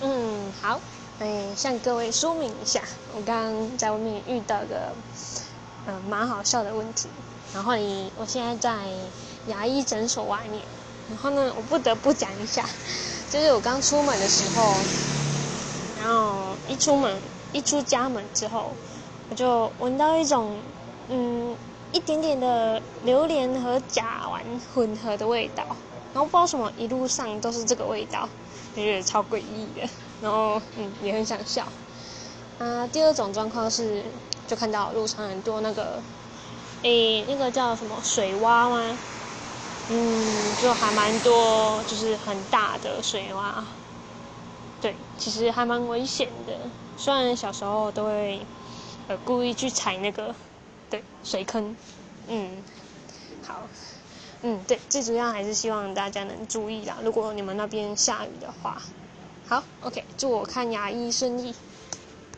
嗯，好，哎，向各位说明一下，我刚刚在外面遇到个，嗯，蛮好笑的问题。然后你，我现在在牙医诊所外面，然后呢，我不得不讲一下，就是我刚出门的时候，然后一出门，一出家门之后，我就闻到一种，嗯，一点点的榴莲和甲烷混合的味道，然后不知道什么，一路上都是这个味道。就觉得超诡异的，然后嗯也很想笑。啊，第二种状况是，就看到路上很多那个，诶，那个叫什么水洼吗？嗯，就还蛮多，就是很大的水洼。对，其实还蛮危险的。虽然小时候都会呃故意去踩那个，对，水坑。嗯，好。嗯，对，最主要还是希望大家能注意啦。如果你们那边下雨的话，好，OK，祝我看牙医顺利。